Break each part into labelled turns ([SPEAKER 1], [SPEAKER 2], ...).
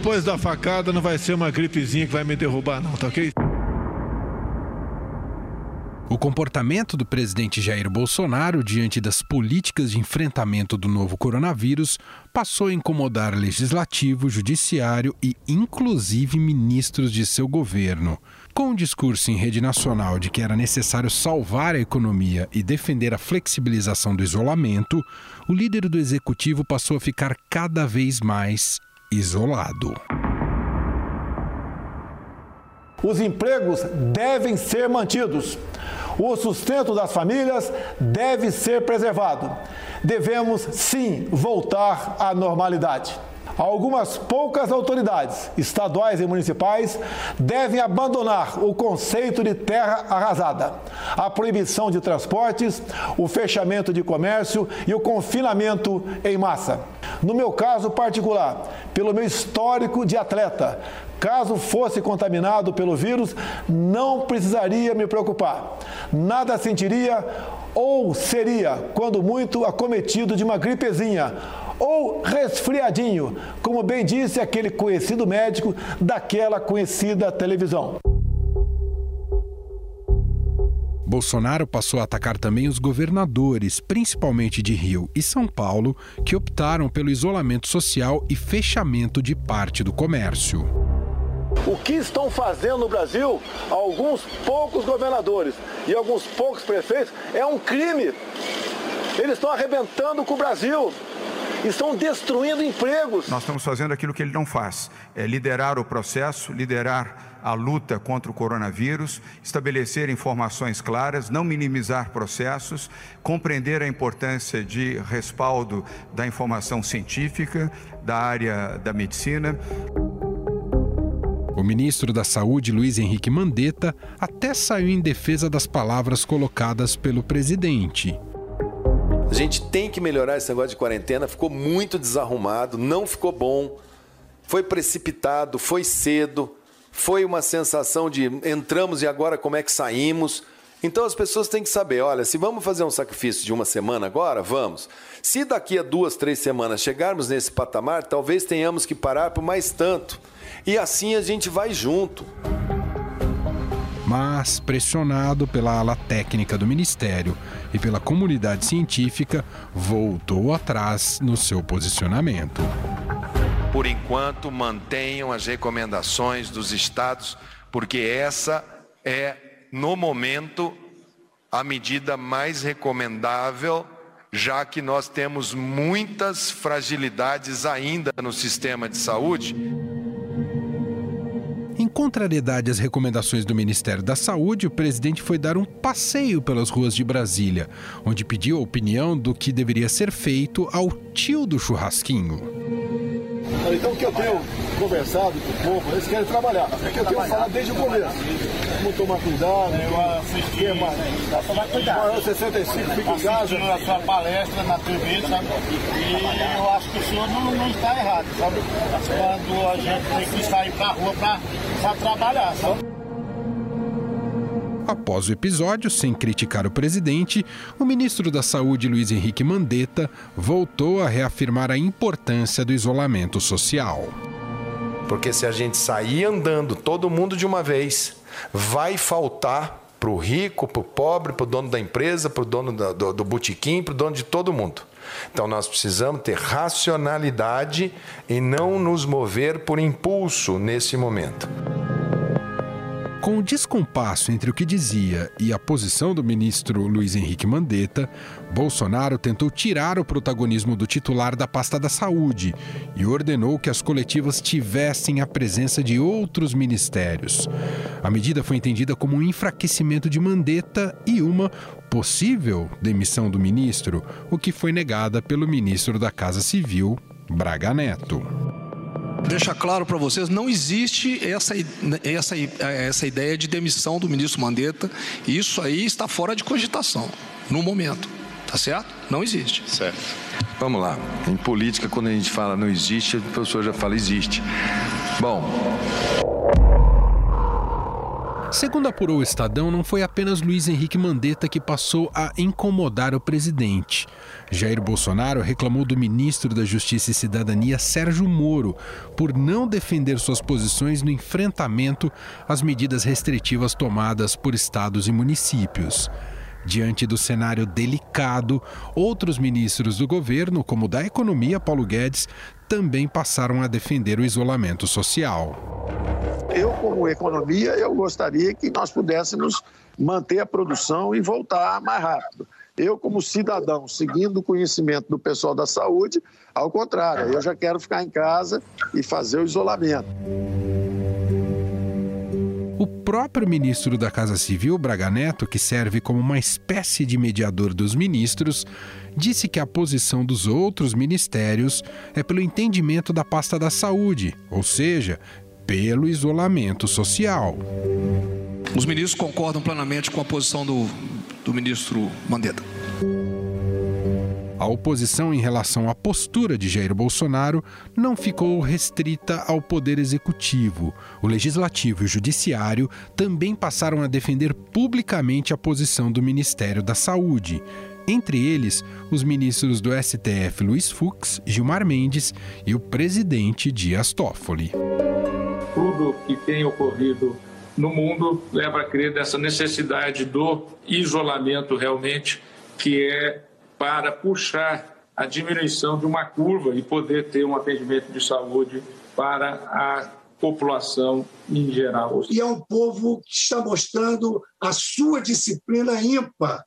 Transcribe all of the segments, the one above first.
[SPEAKER 1] Depois da facada não vai ser uma gripezinha que vai me derrubar, não, tá ok?
[SPEAKER 2] O comportamento do presidente Jair Bolsonaro diante das políticas de enfrentamento do novo coronavírus passou a incomodar legislativo, judiciário e, inclusive, ministros de seu governo. Com o discurso em rede nacional de que era necessário salvar a economia e defender a flexibilização do isolamento, o líder do executivo passou a ficar cada vez mais isolado.
[SPEAKER 3] Os empregos devem ser mantidos. O sustento das famílias deve ser preservado. Devemos, sim, voltar à normalidade. Algumas poucas autoridades, estaduais e municipais, devem abandonar o conceito de terra arrasada, a proibição de transportes, o fechamento de comércio e o confinamento em massa. No meu caso particular, pelo meu histórico de atleta, Caso fosse contaminado pelo vírus, não precisaria me preocupar. Nada sentiria ou seria, quando muito, acometido de uma gripezinha ou resfriadinho, como bem disse aquele conhecido médico daquela conhecida televisão.
[SPEAKER 2] Bolsonaro passou a atacar também os governadores, principalmente de Rio e São Paulo, que optaram pelo isolamento social e fechamento de parte do comércio.
[SPEAKER 3] O que estão fazendo no Brasil alguns poucos governadores e alguns poucos prefeitos é um crime. Eles estão arrebentando com o Brasil. Estão destruindo empregos.
[SPEAKER 4] Nós estamos fazendo aquilo que ele não faz: é liderar o processo, liderar a luta contra o coronavírus, estabelecer informações claras, não minimizar processos, compreender a importância de respaldo da informação científica, da área da medicina.
[SPEAKER 2] O ministro da Saúde, Luiz Henrique Mandetta, até saiu em defesa das palavras colocadas pelo presidente.
[SPEAKER 5] A gente tem que melhorar esse negócio de quarentena, ficou muito desarrumado, não ficou bom, foi precipitado, foi cedo, foi uma sensação de entramos e agora como é que saímos. Então as pessoas têm que saber: olha, se vamos fazer um sacrifício de uma semana agora, vamos. Se daqui a duas, três semanas chegarmos nesse patamar, talvez tenhamos que parar por mais tanto e assim a gente vai junto.
[SPEAKER 2] Mas, pressionado pela ala técnica do Ministério e pela comunidade científica, voltou atrás no seu posicionamento.
[SPEAKER 6] Por enquanto, mantenham as recomendações dos estados, porque essa é, no momento, a medida mais recomendável, já que nós temos muitas fragilidades ainda no sistema de saúde.
[SPEAKER 2] Em contrariedade às recomendações do Ministério da Saúde, o presidente foi dar um passeio pelas ruas de Brasília, onde pediu a opinião do que deveria ser feito ao tio do churrasquinho.
[SPEAKER 3] Então, o que eu tenho conversado com o povo, eles querem trabalhar. É que eu tenho falado desde o começo. Vamos tomar cuidado. Eu assisti, é mais. Tomar cuidado. Maior 65, fica em casa.
[SPEAKER 7] a sua palestra na TV, sabe? E eu acho que o senhor não, não está errado, sabe? Quando a gente tem que sair pra rua pra trabalhar, sabe?
[SPEAKER 2] Após o episódio, sem criticar o presidente, o ministro da Saúde, Luiz Henrique Mandetta, voltou a reafirmar a importância do isolamento social.
[SPEAKER 5] Porque se a gente sair andando todo mundo de uma vez, vai faltar para o rico, para o pobre, para o dono da empresa, para o dono do, do, do botequim, para o dono de todo mundo. Então nós precisamos ter racionalidade e não nos mover por impulso nesse momento.
[SPEAKER 2] Com o descompasso entre o que dizia e a posição do ministro Luiz Henrique Mandetta, Bolsonaro tentou tirar o protagonismo do titular da pasta da saúde e ordenou que as coletivas tivessem a presença de outros ministérios. A medida foi entendida como um enfraquecimento de Mandetta e uma possível demissão do ministro, o que foi negada pelo ministro da Casa Civil, Braga Neto
[SPEAKER 8] deixar claro para vocês, não existe essa, essa, essa ideia de demissão do ministro Mandetta. Isso aí está fora de cogitação, no momento. Tá certo? Não existe.
[SPEAKER 9] Certo. Vamos lá. Em política, quando a gente fala não existe, a pessoa já fala existe. Bom.
[SPEAKER 2] Segundo apurou o Estadão, não foi apenas Luiz Henrique Mandetta que passou a incomodar o presidente. Jair Bolsonaro reclamou do ministro da Justiça e Cidadania, Sérgio Moro, por não defender suas posições no enfrentamento às medidas restritivas tomadas por estados e municípios. Diante do cenário delicado, outros ministros do governo, como o da Economia, Paulo Guedes, também passaram a defender o isolamento social.
[SPEAKER 10] Eu, como economia, eu gostaria que nós pudéssemos manter a produção e voltar mais rápido. Eu, como cidadão, seguindo o conhecimento do pessoal da saúde, ao contrário, eu já quero ficar em casa e fazer o isolamento.
[SPEAKER 2] O próprio ministro da Casa Civil, Braga Neto, que serve como uma espécie de mediador dos ministros, disse que a posição dos outros ministérios é pelo entendimento da pasta da saúde, ou seja, pelo isolamento social.
[SPEAKER 8] Os ministros concordam plenamente com a posição do, do ministro Mandetta.
[SPEAKER 2] A oposição em relação à postura de Jair Bolsonaro não ficou restrita ao poder executivo. O legislativo e o judiciário também passaram a defender publicamente a posição do Ministério da Saúde. Entre eles, os ministros do STF Luiz Fux, Gilmar Mendes e o presidente Dias Toffoli.
[SPEAKER 11] Tudo que tem ocorrido no mundo leva a crer dessa necessidade do isolamento realmente, que é para puxar a diminuição de uma curva e poder ter um atendimento de saúde para a população em geral.
[SPEAKER 12] E é um povo que está mostrando a sua disciplina ímpar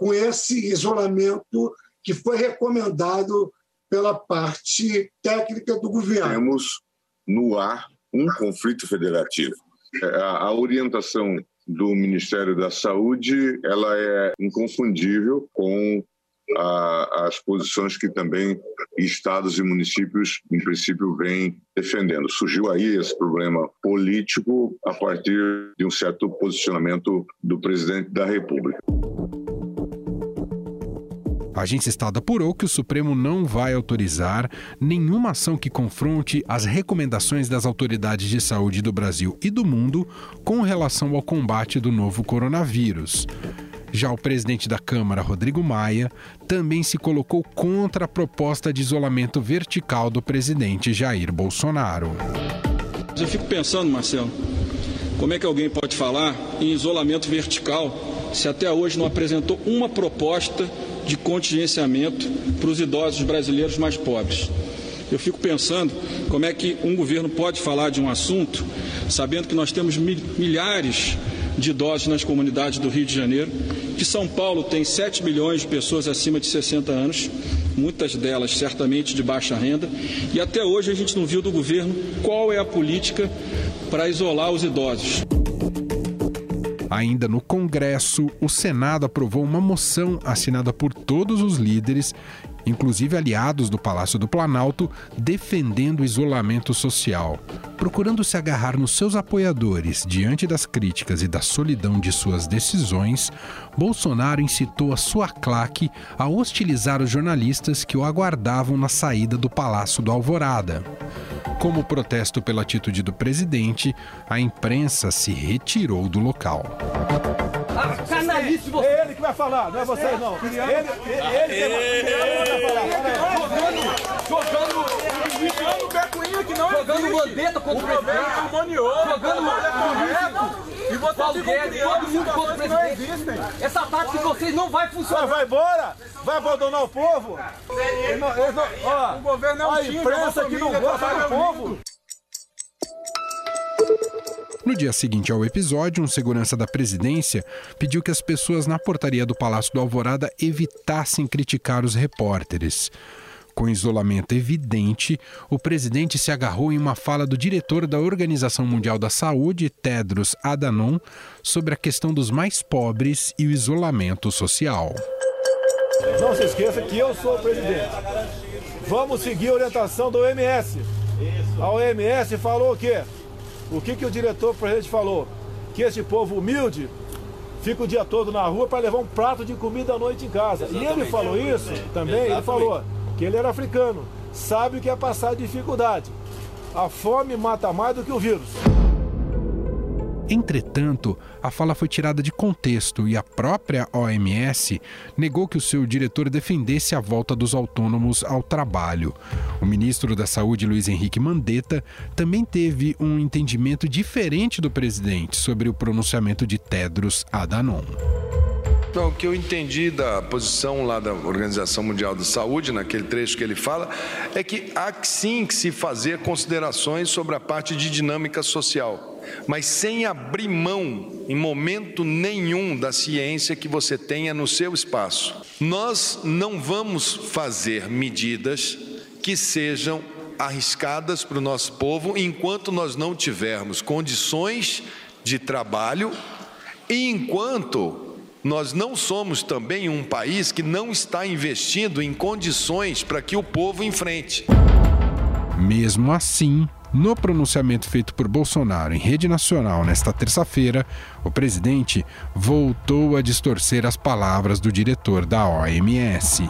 [SPEAKER 12] com esse isolamento que foi recomendado pela parte técnica do governo.
[SPEAKER 13] Temos no ar um conflito federativo. É, a orientação do Ministério da Saúde ela é inconfundível com a, as posições que também estados e municípios, em princípio, vêm defendendo. Surgiu aí esse problema político a partir de um certo posicionamento do presidente da República.
[SPEAKER 2] A agência Estado apurou que o Supremo não vai autorizar nenhuma ação que confronte as recomendações das autoridades de saúde do Brasil e do mundo com relação ao combate do novo coronavírus. Já o presidente da Câmara, Rodrigo Maia, também se colocou contra a proposta de isolamento vertical do presidente Jair Bolsonaro.
[SPEAKER 14] Eu fico pensando, Marcelo, como é que alguém pode falar em isolamento vertical se até hoje não apresentou uma proposta de contingenciamento para os idosos brasileiros mais pobres? Eu fico pensando como é que um governo pode falar de um assunto sabendo que nós temos milhares de idosos nas comunidades do Rio de Janeiro, que São Paulo tem 7 milhões de pessoas acima de 60 anos, muitas delas certamente de baixa renda, e até hoje a gente não viu do governo qual é a política para isolar os idosos.
[SPEAKER 2] Ainda no Congresso, o Senado aprovou uma moção assinada por todos os líderes inclusive aliados do Palácio do Planalto, defendendo o isolamento social. Procurando se agarrar nos seus apoiadores diante das críticas e da solidão de suas decisões, Bolsonaro incitou a sua claque a hostilizar os jornalistas que o aguardavam na saída do Palácio do Alvorada. Como protesto pela atitude do presidente, a imprensa se retirou do local.
[SPEAKER 3] Vai falar, não é vocês não. Ele, ele, ele, ele vai falar.
[SPEAKER 15] Jogando, jogando Becuinha que não Jogando bandeta contra o presidente. Jogando bandeta. E Guedes, todo mundo contra o presidente. Essa tática de vocês não vai funcionar.
[SPEAKER 3] Vai embora? Vai abandonar o povo? O governo é um a imprensa que não gosta do povo.
[SPEAKER 2] No dia seguinte ao episódio, um segurança da presidência pediu que as pessoas na portaria do Palácio do Alvorada evitassem criticar os repórteres. Com isolamento evidente, o presidente se agarrou em uma fala do diretor da Organização Mundial da Saúde, Tedros Adhanom, sobre a questão dos mais pobres e o isolamento social.
[SPEAKER 3] Não se esqueça que eu sou o presidente. Vamos seguir a orientação da OMS. A OMS falou o quê? O que, que o diretor presidente falou? Que esse povo humilde fica o dia todo na rua para levar um prato de comida à noite em casa. Exatamente. E ele falou isso também, Exatamente. ele falou que ele era africano, sabe o que é passar dificuldade. A fome mata mais do que o vírus.
[SPEAKER 2] Entretanto, a fala foi tirada de contexto e a própria OMS negou que o seu diretor defendesse a volta dos autônomos ao trabalho. O ministro da Saúde, Luiz Henrique Mandetta, também teve um entendimento diferente do presidente sobre o pronunciamento de Tedros Adhanom.
[SPEAKER 6] Então, o que eu entendi da posição lá da Organização Mundial da Saúde, naquele trecho que ele fala, é que há sim que se fazer considerações sobre a parte de dinâmica social, mas sem abrir mão em momento nenhum da ciência que você tenha no seu espaço. Nós não vamos fazer medidas que sejam arriscadas para o nosso povo enquanto nós não tivermos condições de trabalho e enquanto nós não somos também um país que não está investindo em condições para que o povo enfrente.
[SPEAKER 2] Mesmo assim, no pronunciamento feito por Bolsonaro em rede nacional nesta terça-feira, o presidente voltou a distorcer as palavras do diretor da OMS.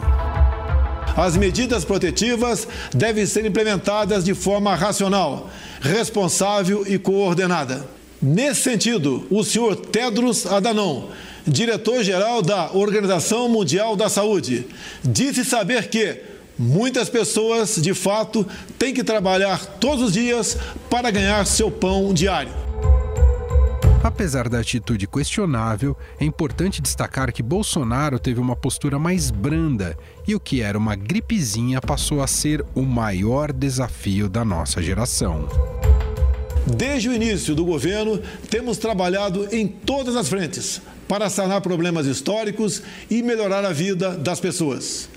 [SPEAKER 3] As medidas protetivas devem ser implementadas de forma racional, responsável e coordenada. Nesse sentido, o senhor Tedros Adhanom diretor-geral da Organização Mundial da Saúde, disse saber que muitas pessoas, de fato, têm que trabalhar todos os dias para ganhar seu pão diário.
[SPEAKER 2] Apesar da atitude questionável, é importante destacar que Bolsonaro teve uma postura mais branda e o que era uma gripezinha passou a ser o maior desafio da nossa geração.
[SPEAKER 3] Desde o início do governo, temos trabalhado em todas as frentes para sanar problemas históricos e melhorar a vida das pessoas.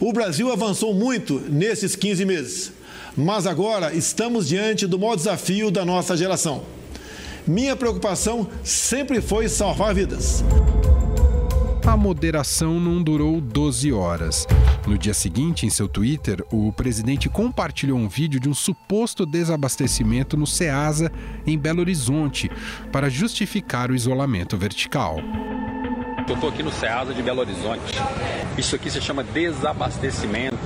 [SPEAKER 3] O Brasil avançou muito nesses 15 meses, mas agora estamos diante do maior desafio da nossa geração. Minha preocupação sempre foi salvar vidas.
[SPEAKER 2] A moderação não durou 12 horas. No dia seguinte, em seu Twitter, o presidente compartilhou um vídeo de um suposto desabastecimento no Ceasa, em Belo Horizonte, para justificar o isolamento vertical.
[SPEAKER 16] Eu estou aqui no Ceasa de Belo Horizonte. Isso aqui se chama desabastecimento.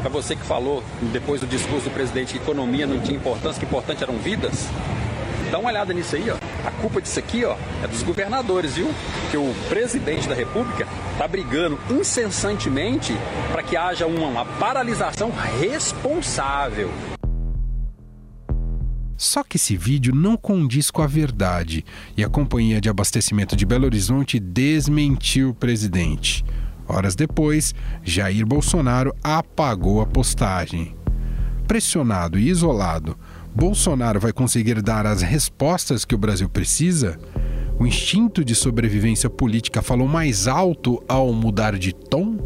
[SPEAKER 16] Para você que falou, depois do discurso do presidente, que economia não tinha importância, que importante eram vidas, Dá uma olhada nisso aí, ó. A culpa disso aqui, ó, é dos governadores, viu? Que o presidente da República tá brigando incessantemente para que haja uma, uma paralisação responsável.
[SPEAKER 2] Só que esse vídeo não condiz com a verdade e a Companhia de Abastecimento de Belo Horizonte desmentiu o presidente. Horas depois, Jair Bolsonaro apagou a postagem. Pressionado e isolado, Bolsonaro vai conseguir dar as respostas que o Brasil precisa? O instinto de sobrevivência política falou mais alto ao mudar de tom?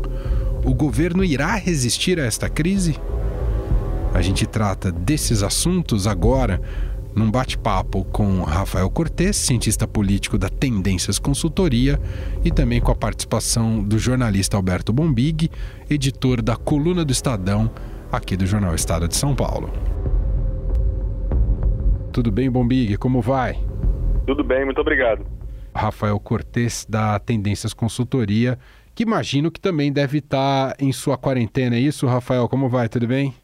[SPEAKER 2] O governo irá resistir a esta crise? A gente trata desses assuntos agora num bate-papo com Rafael Cortes, cientista político da Tendências Consultoria, e também com a participação do jornalista Alberto Bombig, editor da Coluna do Estadão, aqui do Jornal Estado de São Paulo. Tudo bem, Bombig? Como vai?
[SPEAKER 17] Tudo bem, muito obrigado.
[SPEAKER 2] Rafael Cortes, da Tendências Consultoria, que imagino que também deve estar em sua quarentena. É isso, Rafael? Como vai? Tudo bem?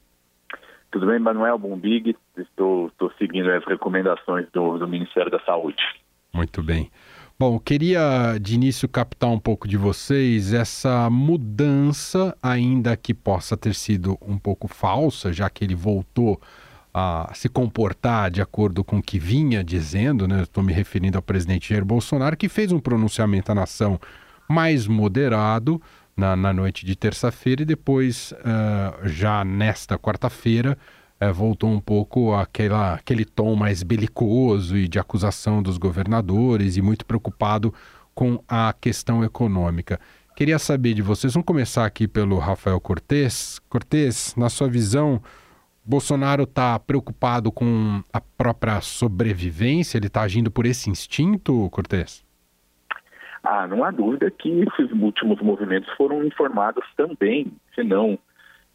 [SPEAKER 17] Tudo bem, Manuel Bombig. Estou, estou seguindo as recomendações do, do Ministério da Saúde.
[SPEAKER 2] Muito bem. Bom, queria de início captar um pouco de vocês essa mudança, ainda que possa ter sido um pouco falsa, já que ele voltou a se comportar de acordo com o que vinha dizendo, né? Estou me referindo ao presidente Jair Bolsonaro, que fez um pronunciamento à nação mais moderado na, na noite de terça-feira e depois, uh, já nesta quarta-feira, uh, voltou um pouco àquela, aquele tom mais belicoso e de acusação dos governadores e muito preocupado com a questão econômica. Queria saber de vocês, vamos começar aqui pelo Rafael Cortes. Cortes, na sua visão, Bolsonaro está preocupado com a própria sobrevivência? Ele está agindo por esse instinto, Cortez?
[SPEAKER 17] Ah, não há dúvida que esses últimos movimentos foram informados também, se não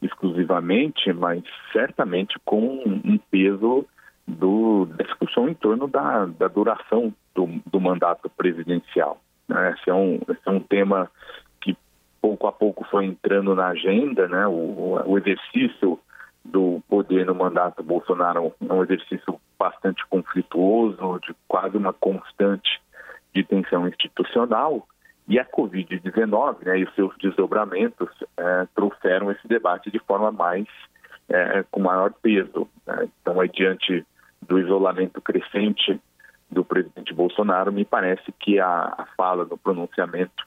[SPEAKER 17] exclusivamente, mas certamente com um peso do, da discussão em torno da, da duração do, do, mandato presidencial. Né? Esse, é um, esse é um tema que pouco a pouco foi entrando na agenda, né? o, o exercício do poder no mandato Bolsonaro é um exercício bastante conflituoso, de quase uma constante de tensão institucional, e a Covid-19 né, e os seus desdobramentos é, trouxeram esse debate de forma mais, é, com maior peso. Né? Então, aí, diante do isolamento crescente do presidente Bolsonaro, me parece que a, a fala do pronunciamento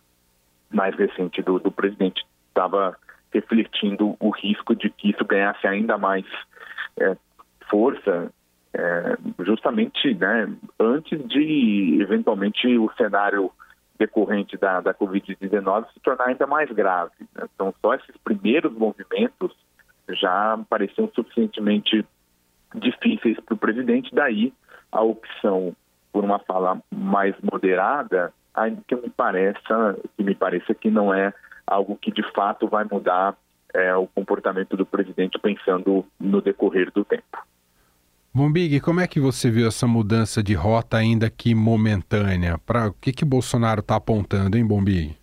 [SPEAKER 17] mais recente do, do presidente estava refletindo o risco de que isso ganhasse ainda mais é, força, é, justamente né, antes de eventualmente o cenário decorrente da, da Covid-19 se tornar ainda mais grave. Né? Então, só esses primeiros movimentos já pareciam suficientemente difíceis para o presidente, daí a opção por uma fala mais moderada, ainda que me pareça que me pareça que não é algo que de fato vai mudar é, o comportamento do presidente pensando no decorrer do tempo.
[SPEAKER 2] Bombig, como é que você viu essa mudança de rota ainda que momentânea? Para o que que Bolsonaro está apontando, hein, Bombig?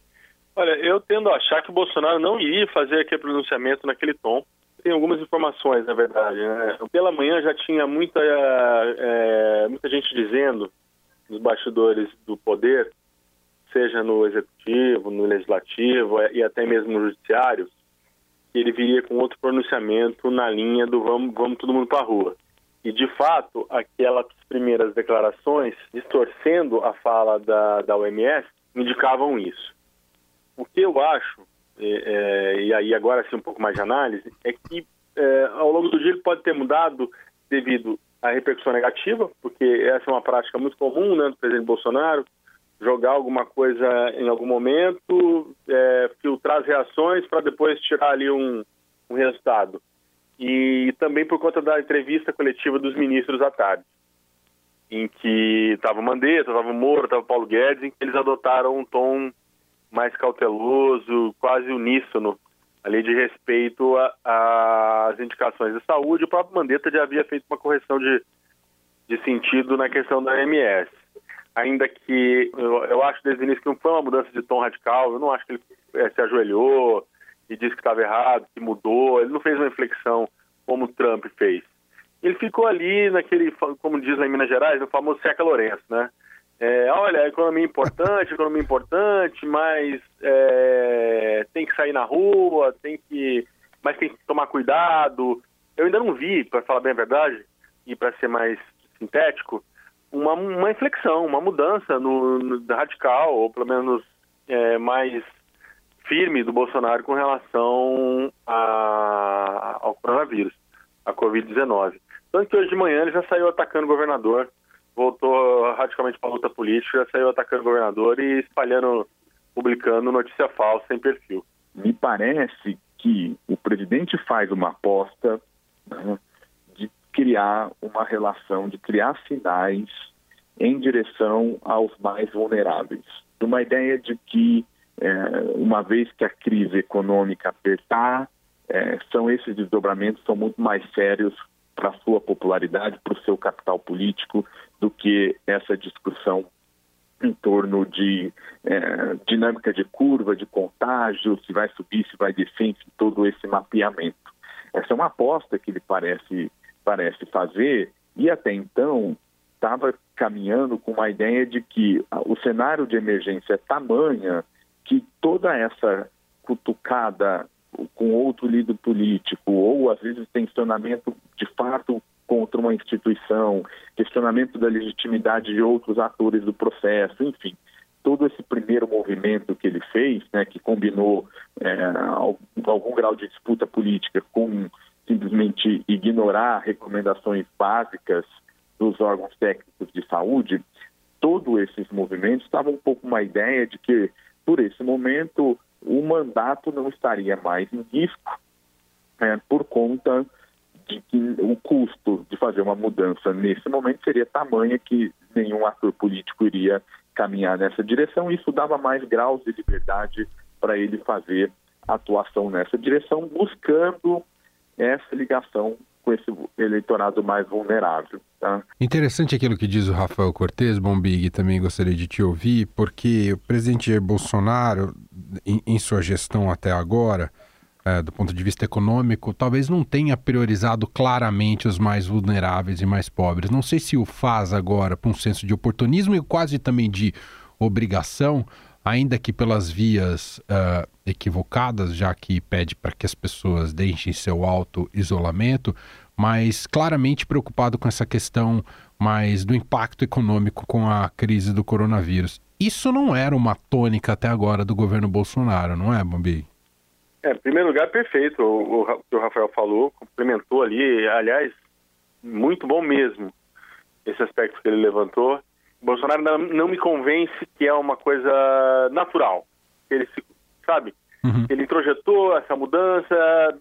[SPEAKER 18] Olha, eu tendo a achar que o Bolsonaro não iria fazer aquele pronunciamento naquele tom. Tem algumas informações, na verdade. Né? Pela manhã já tinha muita, é, muita gente dizendo nos bastidores do poder, seja no executivo, no legislativo e até mesmo no judiciário, que ele viria com outro pronunciamento na linha do vamos, vamos todo mundo para a rua. E, de fato, aquelas primeiras declarações, distorcendo a fala da, da OMS, indicavam isso. O que eu acho, é, é, e aí agora sim um pouco mais de análise, é que é, ao longo do dia ele pode ter mudado devido à repercussão negativa, porque essa é uma prática muito comum né, do presidente Bolsonaro, jogar alguma coisa em algum momento, é, filtrar as reações para depois tirar ali um, um resultado e também por conta da entrevista coletiva dos ministros à tarde, em que estava o Mandetta, estava o Moro, estava o Paulo Guedes, em que eles adotaram um tom mais cauteloso, quase uníssono, ali de respeito às indicações de saúde. O próprio Mandetta já havia feito uma correção de, de sentido na questão da MS. Ainda que eu, eu acho desde o início que não foi uma mudança de tom radical, eu não acho que ele é, se ajoelhou, e disse que estava errado, que mudou. Ele não fez uma inflexão como o Trump fez. Ele ficou ali naquele, como diz lá em Minas Gerais, o famoso Seca Lourenço, né? É, olha, a economia é importante, a economia é importante, mas é, tem que sair na rua, tem que, mas tem que tomar cuidado. Eu ainda não vi, para falar bem a verdade, e para ser mais sintético, uma, uma inflexão, uma mudança no, no radical, ou pelo menos é, mais firme do Bolsonaro com relação a, ao coronavírus, a Covid-19. Tanto que hoje de manhã ele já saiu atacando o governador, voltou radicalmente para a luta política, já saiu atacando o governador e espalhando, publicando notícia falsa sem perfil.
[SPEAKER 17] Me parece que o presidente faz uma aposta né, de criar uma relação, de criar sinais em direção aos mais vulneráveis. Uma ideia de que é, uma vez que a crise econômica apertar, é, são esses desdobramentos são muito mais sérios para sua popularidade, para o seu capital político, do que essa discussão em torno de é, dinâmica de curva, de contágio, se vai subir, se vai descer, enfim, todo esse mapeamento. Essa é uma aposta que ele parece, parece fazer e até então estava caminhando com uma ideia de que o cenário de emergência é tamanha que toda essa cutucada com outro líder político, ou às vezes tensionamento de fato contra uma instituição, questionamento da legitimidade de outros atores do processo, enfim, todo esse primeiro movimento que ele fez, né, que combinou é, algum grau de disputa política com simplesmente ignorar recomendações básicas dos órgãos técnicos de saúde, todos esses movimentos estavam um pouco uma ideia de que por esse momento, o mandato não estaria mais em risco é, por conta de que o custo de fazer uma mudança nesse momento seria tamanha que nenhum ator político iria caminhar nessa direção. Isso dava mais graus de liberdade para ele fazer atuação nessa direção, buscando essa ligação com esse eleitorado mais vulnerável. Tá?
[SPEAKER 2] Interessante aquilo que diz o Rafael Cortes, Bombig, também gostaria de te ouvir, porque o presidente Bolsonaro, em, em sua gestão até agora, é, do ponto de vista econômico, talvez não tenha priorizado claramente os mais vulneráveis e mais pobres. Não sei se o faz agora por um senso de oportunismo e quase também de obrigação, ainda que pelas vias uh, equivocadas, já que pede para que as pessoas deixem seu auto-isolamento, mas claramente preocupado com essa questão mais do impacto econômico com a crise do coronavírus. Isso não era uma tônica até agora do governo Bolsonaro, não é, Bombi?
[SPEAKER 18] É, em primeiro lugar, perfeito o, o que o Rafael falou, complementou ali, aliás, muito bom mesmo esse aspecto que ele levantou. O Bolsonaro não, não me convence que é uma coisa natural. Ele se, sabe, uhum. ele introjetou essa mudança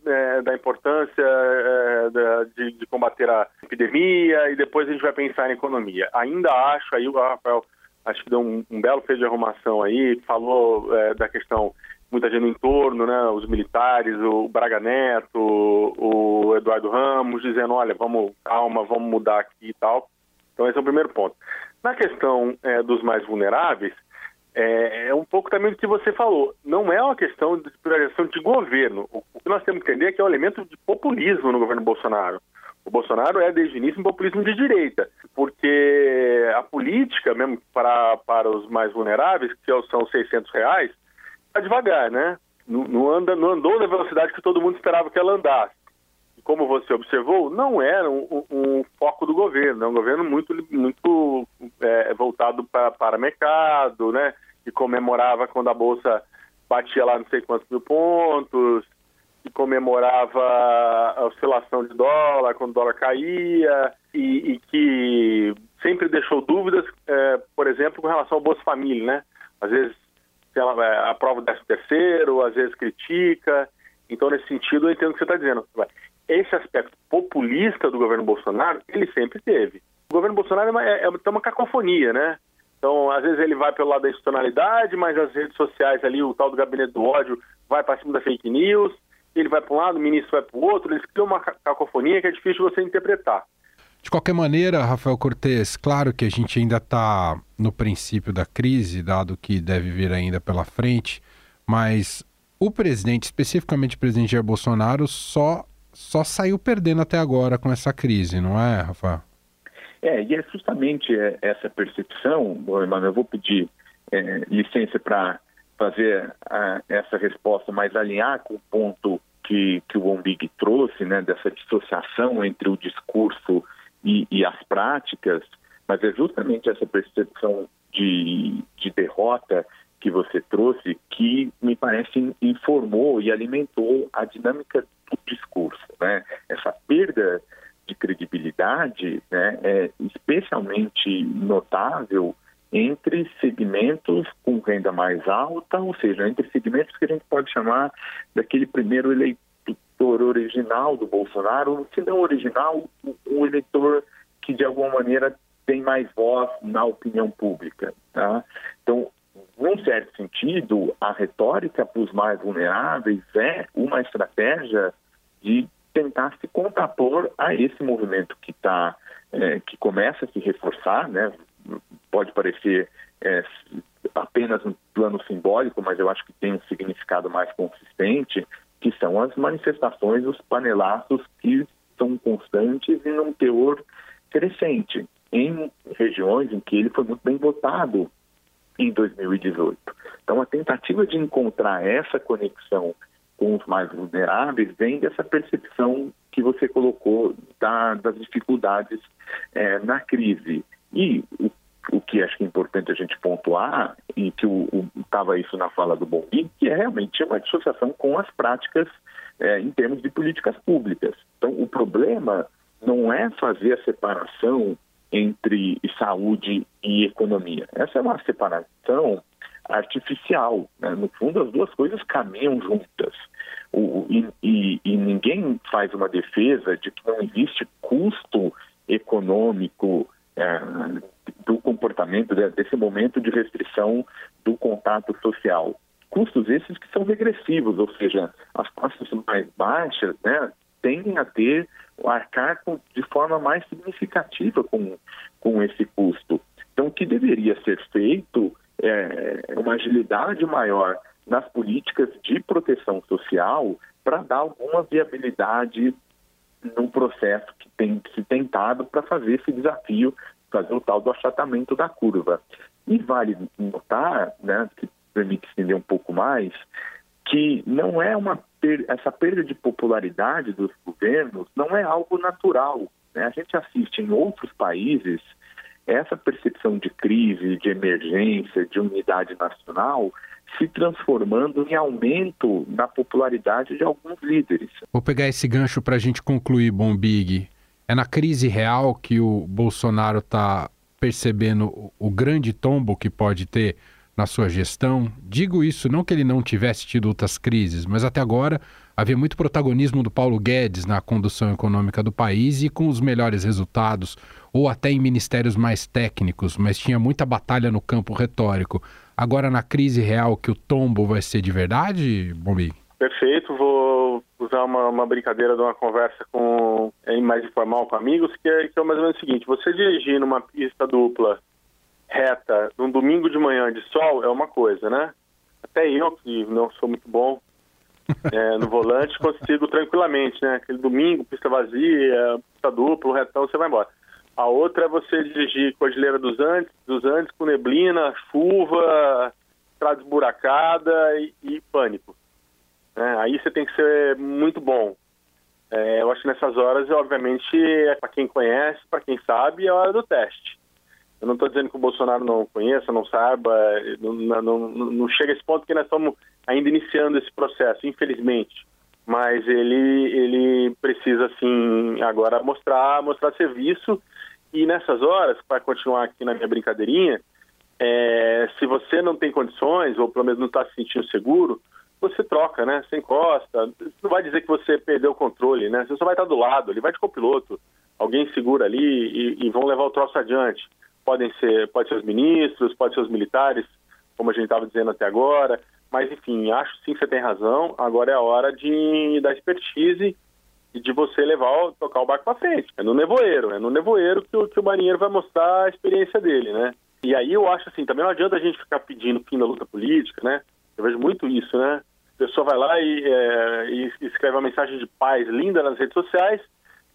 [SPEAKER 18] é, da importância é, da, de, de, combater a epidemia e depois a gente vai pensar em economia. Ainda acho, aí o Rafael acho que deu um, um belo feito de arrumação aí, falou é, da questão muita gente no entorno, né, os militares, o Braga Neto, o Eduardo Ramos, dizendo, olha, vamos, calma, vamos mudar aqui e tal. Então esse é o primeiro ponto. Na questão é, dos mais vulneráveis, é, é, um pouco também do que você falou. Não é uma questão de priorização de governo. O, o, que nós temos que entender é que é um elemento de populismo no governo Bolsonaro. O Bolsonaro é, desde o início, um populismo de direita, porque a política, mesmo para, para os mais vulneráveis, que são 600 reais, Tá devagar, né? Não, não, anda, não andou na velocidade que todo mundo esperava que ela andasse. Como você observou, não era um, um, foco do governo, é um governo muito, muito é, voltado pra, para mercado, né? Que comemorava quando a Bolsa batia lá não sei quantos mil pontos, que comemorava a oscilação de dólar quando o dólar caía e, e que sempre deixou dúvidas, é, por exemplo, com relação ao Bolsa Família, né? Às vezes ela é, aprova o 13 terceiro, às vezes critica. Então, nesse sentido, eu entendo o que você está dizendo. Esse aspecto populista do governo Bolsonaro, ele sempre teve. O governo Bolsonaro é uma, é, é uma cacofonia, né? Então, às vezes ele vai pelo lado da institucionalidade, mas as redes sociais ali, o tal do gabinete do ódio, vai para cima da fake news, ele vai para um lado, o ministro vai para o outro, eles criam uma cacofonia que é difícil você interpretar.
[SPEAKER 2] De qualquer maneira, Rafael Cortes, claro que a gente ainda está no princípio da crise, dado que deve vir ainda pela frente, mas o presidente, especificamente o presidente Jair Bolsonaro, só, só saiu perdendo até agora com essa crise, não é, Rafael?
[SPEAKER 17] É, e é justamente é, essa percepção, Emanuel, eu vou pedir é, licença para fazer a, essa resposta, mas alinhar com o ponto que, que o Ombig trouxe, né, dessa dissociação entre o discurso e, e as práticas, mas é justamente essa percepção de, de derrota que você trouxe que me parece informou e alimentou a dinâmica discurso, né? Essa perda de credibilidade né, é especialmente notável entre segmentos com renda mais alta, ou seja, entre segmentos que a gente pode chamar daquele primeiro eleitor original do Bolsonaro, se não original, o eleitor que de alguma maneira tem mais voz na opinião pública. Tá? Então, num certo sentido, a retórica para os mais vulneráveis é uma estratégia de tentar se contrapor a esse movimento que está é, que começa a se reforçar, né? Pode parecer é, apenas um plano simbólico, mas eu acho que tem um significado mais consistente que são as manifestações, os panelaços que são constantes e num teor crescente em regiões em que ele foi muito bem votado em 2018. Então, a tentativa de encontrar essa conexão os mais vulneráveis vem dessa percepção que você colocou da, das dificuldades é, na crise. E o o que acho que é importante a gente pontuar, e que estava isso na fala do Bombi, que é realmente uma dissociação com as práticas é, em termos de políticas públicas. Então, o problema não é fazer a separação entre saúde e economia. Essa é uma separação artificial. Né? No fundo, as duas coisas caminham juntas. O, e, e, e ninguém faz uma defesa de que não existe custo econômico é, do comportamento, desse momento de restrição do contato social. Custos esses que são regressivos, ou seja, as classes mais baixas né, tendem a ter, arcar com, de forma mais significativa com, com esse custo. Então, o que deveria ser feito é uma agilidade maior nas políticas de proteção social para dar alguma viabilidade no processo que tem se tentado para fazer esse desafio, fazer o tal do achatamento da curva. E vale notar, né, que permite entender um pouco mais, que não é uma essa perda de popularidade dos governos não é algo natural. Né? A gente assiste em outros países essa percepção de crise, de emergência, de unidade nacional se transformando em aumento na popularidade de alguns líderes.
[SPEAKER 2] Vou pegar esse gancho para a gente concluir, Bombig. É na crise real que o Bolsonaro está percebendo o grande tombo que pode ter na sua gestão? Digo isso não que ele não tivesse tido outras crises, mas até agora havia muito protagonismo do Paulo Guedes na condução econômica do país e com os melhores resultados, ou até em ministérios mais técnicos, mas tinha muita batalha no campo retórico. Agora, na crise real, que o tombo vai ser de verdade, Bombi?
[SPEAKER 18] Perfeito, vou usar uma, uma, brincadeira de uma conversa com mais informal com amigos, que é, que é mais ou menos o seguinte: você dirigir numa pista dupla reta num domingo de manhã de sol é uma coisa, né? Até eu, que não sou muito bom é, no volante, consigo tranquilamente, né? Aquele domingo, pista vazia, pista dupla, retão, você vai embora. A outra é você dirigir Cordilheira dos Andes, dos Andes com neblina, chuva, estrada esburacada e, e pânico. É, aí você tem que ser muito bom. É, eu acho que nessas horas, obviamente, é para quem conhece, para quem sabe, é a hora do teste. Eu não estou dizendo que o Bolsonaro não conheça, não saiba, não, não, não, chega a esse ponto que nós estamos ainda iniciando esse processo, infelizmente. Mas ele, ele precisa, assim, agora mostrar, mostrar serviço. E nessas horas, para continuar aqui na minha brincadeirinha, é, se você não tem condições, ou pelo menos não está se sentindo seguro, você troca, né? Você encosta. Não vai dizer que você perdeu o controle, né? Você só vai estar do lado, ele vai de copiloto. Alguém segura ali e, e vão levar o troço adiante podem ser, pode ser os ministros, pode ser os militares, como a gente estava dizendo até agora, mas enfim, acho sim que você tem razão, agora é a hora de da expertise e de você levar, tocar o barco para frente, é no nevoeiro, é no nevoeiro que o, que o marinheiro vai mostrar a experiência dele, né? E aí eu acho assim, também não adianta a gente ficar pedindo fim da luta política, né? Eu vejo muito isso, né? A pessoa vai lá e, é, e escreve uma mensagem de paz linda nas redes sociais,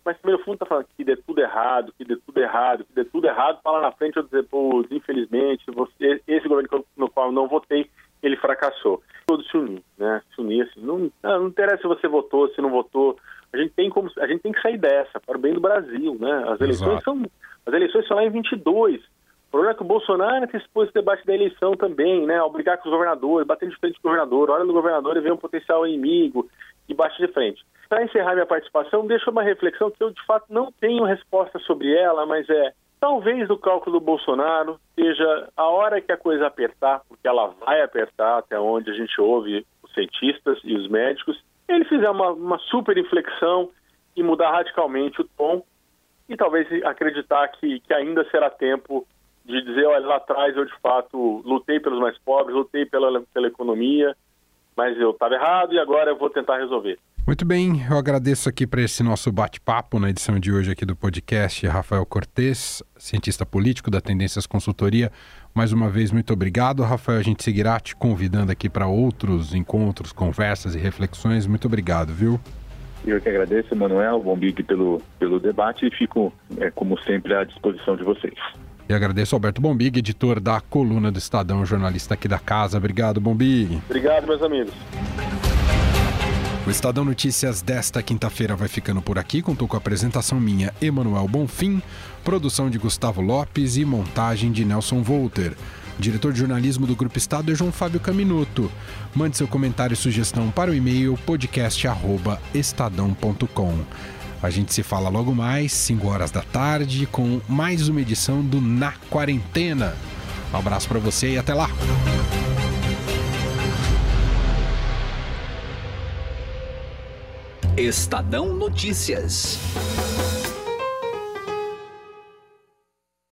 [SPEAKER 18] mas também no fundo está falando que dê tudo errado, que dê tudo errado, que dê tudo errado, lá na frente eu dizer, pô, infelizmente, você, esse governo no qual eu não votei, ele fracassou. Todos se unir, né? Se unir assim, não, não interessa se você votou, se não votou, a gente tem como, a gente tem que sair dessa para o bem do Brasil, né? As eleições Exato. são, as eleições são lá em 22. O problema é que o Bolsonaro antecipou esse debate da eleição também, né? Ao brigar com os governadores, bater de frente com o governador, olha no governador e vê um potencial inimigo e bate de frente. Para encerrar minha participação, deixa uma reflexão que eu de fato não tenho resposta sobre ela, mas é talvez o cálculo do Bolsonaro seja a hora que a coisa apertar, porque ela vai apertar até onde a gente ouve os cientistas e os médicos, ele fizer uma, uma super inflexão e mudar radicalmente o tom e talvez acreditar que, que ainda será tempo de dizer, olha, lá atrás eu de fato lutei pelos mais pobres, lutei pela, pela economia, mas eu estava errado e agora eu vou tentar resolver.
[SPEAKER 2] Muito bem, eu agradeço aqui para esse nosso bate-papo na edição de hoje aqui do podcast Rafael Cortes, cientista político da Tendências Consultoria. Mais uma vez, muito obrigado, Rafael. A gente seguirá te convidando aqui para outros encontros, conversas e reflexões. Muito obrigado, viu?
[SPEAKER 17] Eu que agradeço, Manuel, Bombig, pelo, pelo debate e fico, é, como sempre, à disposição de vocês.
[SPEAKER 2] E agradeço ao Alberto Bombig, editor da coluna do Estadão, jornalista aqui da casa. Obrigado, Bombig.
[SPEAKER 18] Obrigado, meus amigos.
[SPEAKER 2] O Estadão Notícias desta quinta-feira vai ficando por aqui. Contou com a apresentação minha, Emanuel Bonfim, produção de Gustavo Lopes e montagem de Nelson Volter. Diretor de jornalismo do Grupo Estado é João Fábio Caminuto. Mande seu comentário e sugestão para o e-mail podcast@estadão.com. A gente se fala logo mais, 5 horas da tarde, com mais uma edição do Na Quarentena. Um abraço para você e até lá.
[SPEAKER 19] Estadão Notícias.